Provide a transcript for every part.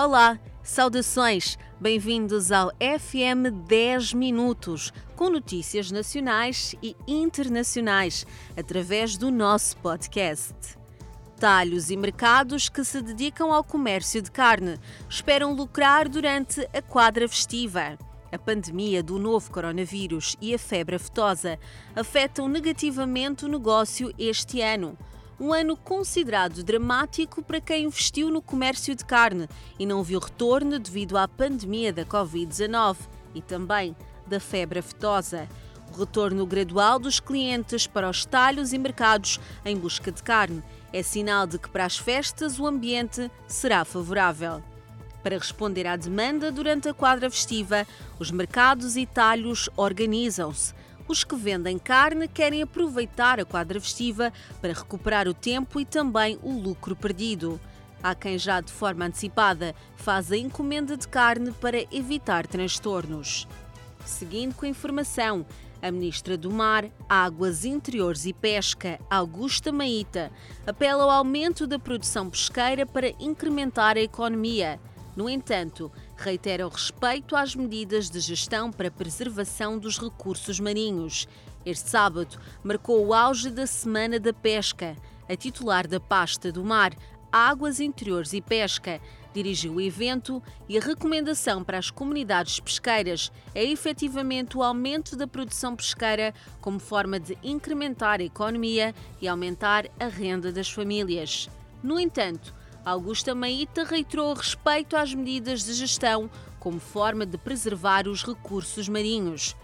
Olá, saudações, bem-vindos ao FM 10 Minutos, com notícias nacionais e internacionais, através do nosso podcast. Talhos e mercados que se dedicam ao comércio de carne esperam lucrar durante a quadra festiva. A pandemia do novo coronavírus e a febre aftosa afetam negativamente o negócio este ano um ano considerado dramático para quem investiu no comércio de carne e não viu retorno devido à pandemia da Covid-19 e também da febre aftosa. O retorno gradual dos clientes para os talhos e mercados em busca de carne é sinal de que para as festas o ambiente será favorável. Para responder à demanda durante a quadra festiva, os mercados e talhos organizam-se. Os que vendem carne querem aproveitar a quadra festiva para recuperar o tempo e também o lucro perdido. Há quem já de forma antecipada faz a encomenda de carne para evitar transtornos. Seguindo com a informação, a Ministra do Mar, Águas Interiores e Pesca, Augusta Maíta, apela ao aumento da produção pesqueira para incrementar a economia. No entanto, reitera o respeito às medidas de gestão para preservação dos recursos marinhos. Este sábado marcou o auge da Semana da Pesca. A titular da pasta do mar, Águas Interiores e Pesca, dirigiu o evento e a recomendação para as comunidades pesqueiras é efetivamente o aumento da produção pesqueira como forma de incrementar a economia e aumentar a renda das famílias. No entanto, Augusta Maíta reiterou respeito às medidas de gestão como forma de preservar os recursos marinhos.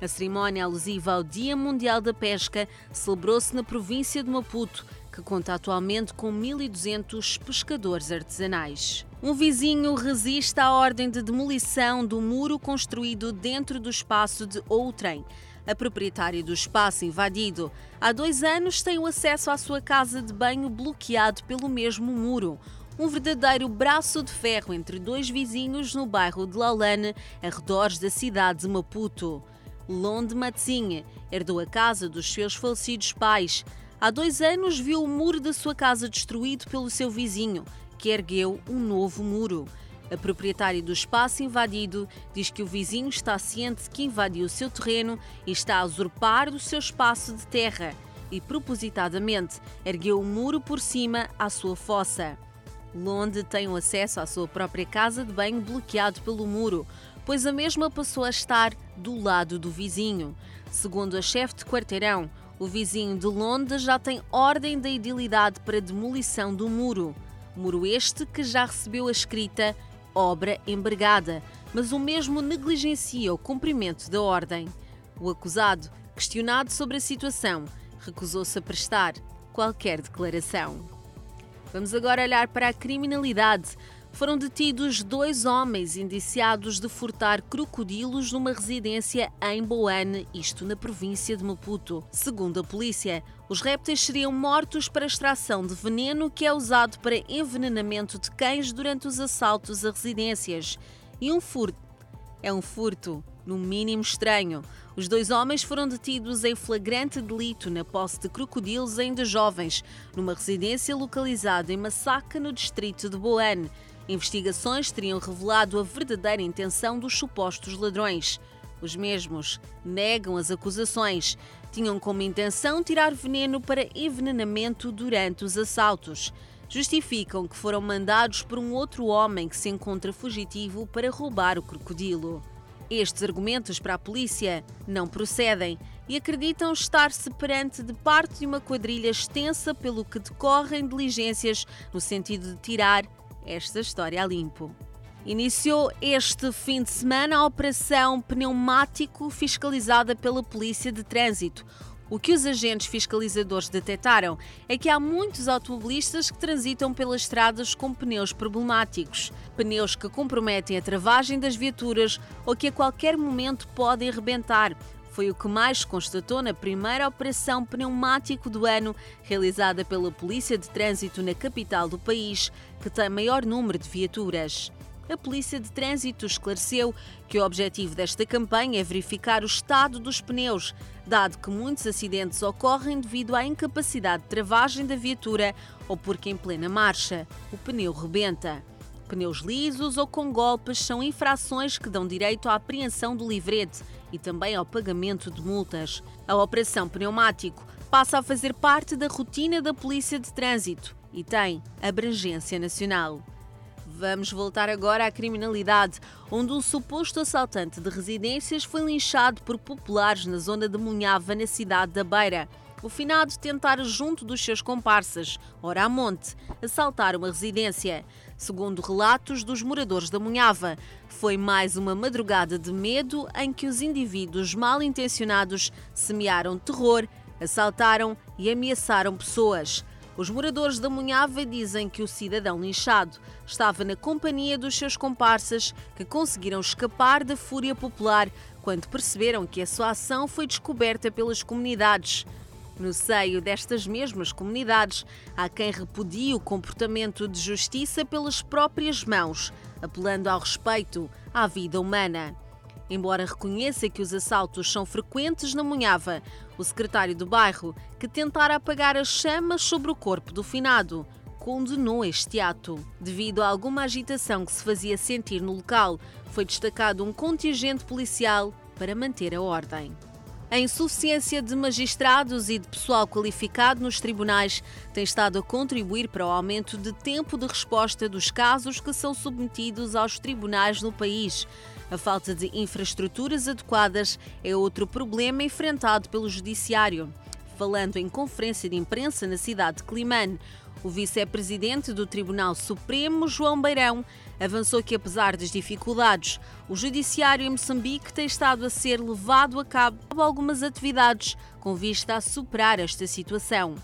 A cerimónia alusiva ao Dia Mundial da Pesca celebrou-se na província de Maputo, que conta atualmente com 1.200 pescadores artesanais. Um vizinho resiste à ordem de demolição do muro construído dentro do espaço de outrem. A proprietária do espaço invadido há dois anos tem o acesso à sua casa de banho bloqueado pelo mesmo muro. Um verdadeiro braço de ferro entre dois vizinhos no bairro de Laulane, arredores da cidade de Maputo. Londe Matzinha herdou a casa dos seus falecidos pais. Há dois anos viu o muro da sua casa destruído pelo seu vizinho, que ergueu um novo muro. A proprietária do espaço invadido diz que o vizinho está ciente de que invadiu o seu terreno e está a usurpar o seu espaço de terra e, propositadamente, ergueu um muro por cima à sua fossa. Londe tem o acesso à sua própria casa de banho bloqueado pelo muro, pois a mesma passou a estar do lado do vizinho. Segundo a chefe de quarteirão, o vizinho de Londe já tem ordem da idilidade para demolição do muro. Muro este que já recebeu a escrita obra embargada, mas o mesmo negligencia o cumprimento da ordem. O acusado, questionado sobre a situação, recusou-se a prestar qualquer declaração. Vamos agora olhar para a criminalidade. Foram detidos dois homens indiciados de furtar crocodilos numa residência em Boane, isto na província de Maputo. Segundo a polícia, os répteis seriam mortos para extração de veneno que é usado para envenenamento de cães durante os assaltos a residências. E um furto. É um furto, no mínimo estranho. Os dois homens foram detidos em flagrante delito na posse de crocodilos ainda jovens, numa residência localizada em Massaca, no distrito de Boane. Investigações teriam revelado a verdadeira intenção dos supostos ladrões. Os mesmos negam as acusações. Tinham como intenção tirar veneno para envenenamento durante os assaltos. Justificam que foram mandados por um outro homem que se encontra fugitivo para roubar o crocodilo. Estes argumentos para a polícia não procedem e acreditam estar-se perante de parte de uma quadrilha extensa pelo que decorrem diligências no sentido de tirar esta história a limpo. Iniciou este fim de semana a Operação Pneumático fiscalizada pela Polícia de Trânsito. O que os agentes fiscalizadores detectaram é que há muitos automobilistas que transitam pelas estradas com pneus problemáticos, pneus que comprometem a travagem das viaturas ou que a qualquer momento podem arrebentar, foi o que mais constatou na primeira operação pneumático do ano, realizada pela Polícia de Trânsito na capital do país, que tem maior número de viaturas. A Polícia de Trânsito esclareceu que o objetivo desta campanha é verificar o estado dos pneus, dado que muitos acidentes ocorrem devido à incapacidade de travagem da viatura ou porque em plena marcha o pneu rebenta. Pneus lisos ou com golpes são infrações que dão direito à apreensão do livrete e também ao pagamento de multas. A Operação Pneumático passa a fazer parte da rotina da Polícia de Trânsito e tem abrangência nacional. Vamos voltar agora à criminalidade, onde um suposto assaltante de residências foi linchado por populares na zona de Munhava, na cidade da Beira. O finado tentara, junto dos seus comparsas, ora a monte, assaltar uma residência. Segundo relatos dos moradores da Munhava, foi mais uma madrugada de medo em que os indivíduos mal intencionados semearam terror, assaltaram e ameaçaram pessoas. Os moradores da Munhava dizem que o cidadão linchado estava na companhia dos seus comparsas que conseguiram escapar da fúria popular quando perceberam que a sua ação foi descoberta pelas comunidades. No seio destas mesmas comunidades, há quem repudie o comportamento de justiça pelas próprias mãos, apelando ao respeito à vida humana. Embora reconheça que os assaltos são frequentes na Munhava, o secretário do bairro, que tentara apagar as chamas sobre o corpo do finado, condenou este ato. Devido a alguma agitação que se fazia sentir no local, foi destacado um contingente policial para manter a ordem. A insuficiência de magistrados e de pessoal qualificado nos tribunais tem estado a contribuir para o aumento de tempo de resposta dos casos que são submetidos aos tribunais no país. A falta de infraestruturas adequadas é outro problema enfrentado pelo Judiciário. Falando em conferência de imprensa na cidade de Climane, o vice-presidente do Tribunal Supremo, João Beirão, avançou que, apesar das dificuldades, o Judiciário em Moçambique tem estado a ser levado a cabo algumas atividades com vista a superar esta situação.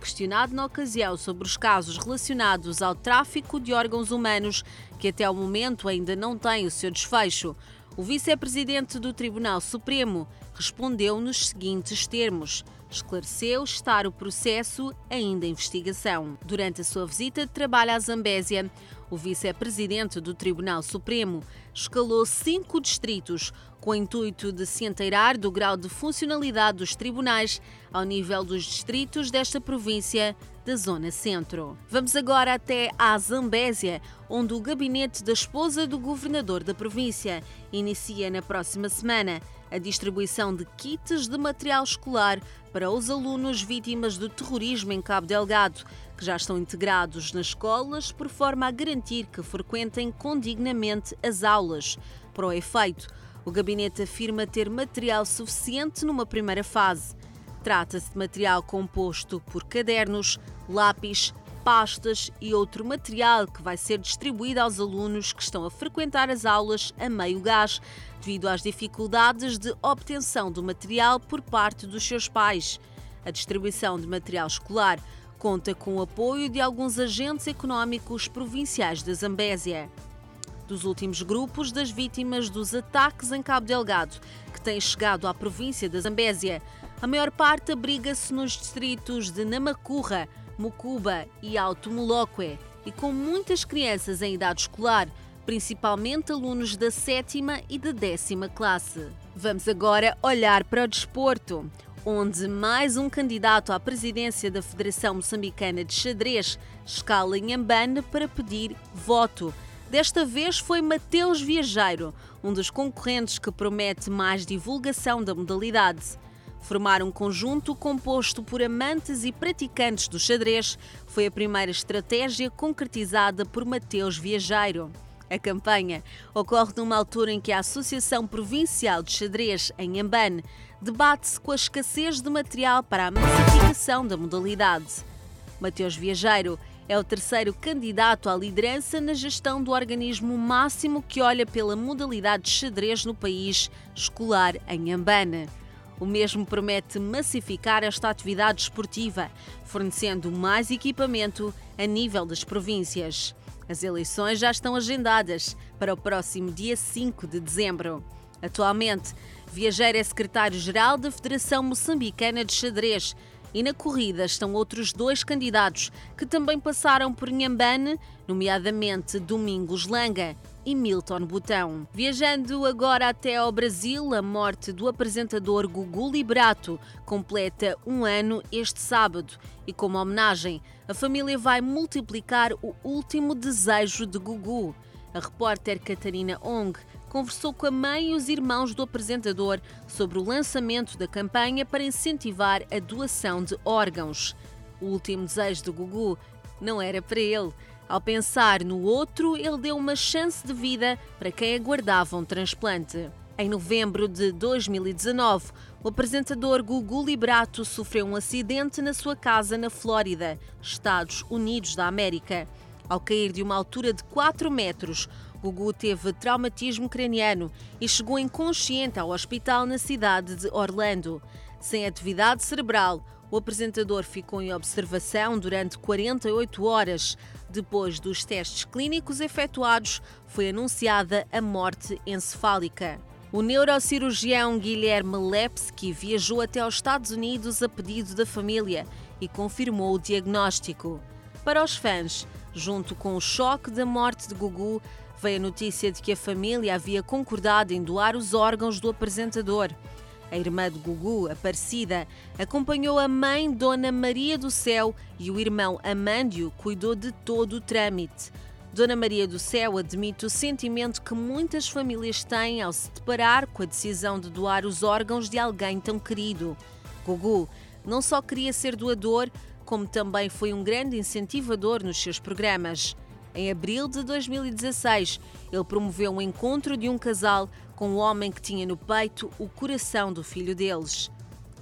Questionado na ocasião sobre os casos relacionados ao tráfico de órgãos humanos, que até ao momento ainda não têm o seu desfecho, o vice-presidente do Tribunal Supremo respondeu nos seguintes termos esclareceu estar o processo ainda em investigação. Durante a sua visita de trabalho à Zambésia, o vice-presidente do Tribunal Supremo escalou cinco distritos com o intuito de se inteirar do grau de funcionalidade dos tribunais ao nível dos distritos desta província da Zona Centro. Vamos agora até à Zambésia, onde o gabinete da esposa do governador da província inicia na próxima semana a distribuição de kits de material escolar para os alunos vítimas do terrorismo em Cabo Delgado, que já estão integrados nas escolas por forma a garantir que frequentem condignamente as aulas. Para o efeito, o gabinete afirma ter material suficiente numa primeira fase. Trata-se de material composto por cadernos, lápis, pastas e outro material que vai ser distribuído aos alunos que estão a frequentar as aulas a meio gás, devido às dificuldades de obtenção do material por parte dos seus pais. A distribuição de material escolar conta com o apoio de alguns agentes económicos provinciais da Zambésia. Dos últimos grupos das vítimas dos ataques em Cabo Delgado, que têm chegado à província da Zambésia, a maior parte abriga-se nos distritos de Namacurra, Mucuba e Alto Moloque, e com muitas crianças em idade escolar, principalmente alunos da sétima e da décima classe. Vamos agora olhar para o desporto, onde mais um candidato à presidência da Federação Moçambicana de Xadrez escala em Ambane para pedir voto. Desta vez foi Mateus Viajeiro, um dos concorrentes que promete mais divulgação da modalidade. Formar um conjunto composto por amantes e praticantes do xadrez foi a primeira estratégia concretizada por Mateus Viajeiro. A campanha ocorre numa altura em que a Associação Provincial de Xadrez, em Ambane, debate-se com a escassez de material para a massificação da modalidade. Mateus Viajeiro é o terceiro candidato à liderança na gestão do organismo máximo que olha pela modalidade de xadrez no país escolar em Ambane. O mesmo promete massificar esta atividade esportiva, fornecendo mais equipamento a nível das províncias. As eleições já estão agendadas para o próximo dia 5 de dezembro. Atualmente, Viajeiro é secretário-geral da Federação Moçambicana de Xadrez e na corrida estão outros dois candidatos que também passaram por Nhambane, nomeadamente Domingos Langa e Milton Botão. Viajando agora até ao Brasil, a morte do apresentador Gugu Liberato completa um ano este sábado e, como homenagem, a família vai multiplicar o último desejo de Gugu. A repórter Catarina Ong conversou com a mãe e os irmãos do apresentador sobre o lançamento da campanha para incentivar a doação de órgãos. O último desejo de Gugu não era para ele. Ao pensar no outro, ele deu uma chance de vida para quem aguardava um transplante. Em novembro de 2019, o apresentador Gugu Liberato sofreu um acidente na sua casa na Flórida, Estados Unidos da América. Ao cair de uma altura de 4 metros, Gugu teve traumatismo craniano e chegou inconsciente ao hospital na cidade de Orlando. Sem atividade cerebral, o apresentador ficou em observação durante 48 horas. Depois dos testes clínicos efetuados, foi anunciada a morte encefálica. O neurocirurgião Guilherme Lepsky viajou até aos Estados Unidos a pedido da família e confirmou o diagnóstico. Para os fãs, junto com o choque da morte de Gugu, veio a notícia de que a família havia concordado em doar os órgãos do apresentador. A irmã de Gugu, Aparecida, acompanhou a mãe Dona Maria do Céu e o irmão Amândio cuidou de todo o trâmite. Dona Maria do Céu admite o sentimento que muitas famílias têm ao se deparar com a decisão de doar os órgãos de alguém tão querido. Gugu não só queria ser doador, como também foi um grande incentivador nos seus programas. Em abril de 2016, ele promoveu um encontro de um casal com o homem que tinha no peito o coração do filho deles.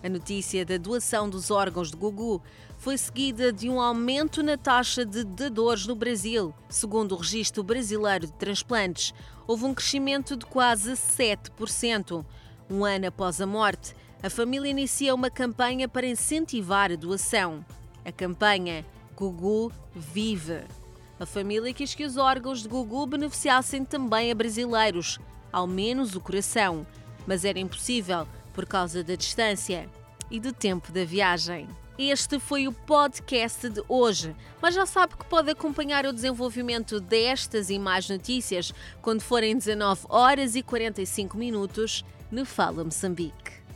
A notícia da doação dos órgãos de Gugu foi seguida de um aumento na taxa de dadores no Brasil. Segundo o Registro Brasileiro de Transplantes, houve um crescimento de quase 7%. Um ano após a morte, a família inicia uma campanha para incentivar a doação. A campanha Gugu Vive. A família quis que os órgãos de Gugu beneficiassem também a brasileiros, ao menos o coração, mas era impossível por causa da distância e do tempo da viagem. Este foi o podcast de hoje, mas já sabe que pode acompanhar o desenvolvimento destas e mais notícias quando forem 19 horas e 45 minutos no Fala Moçambique.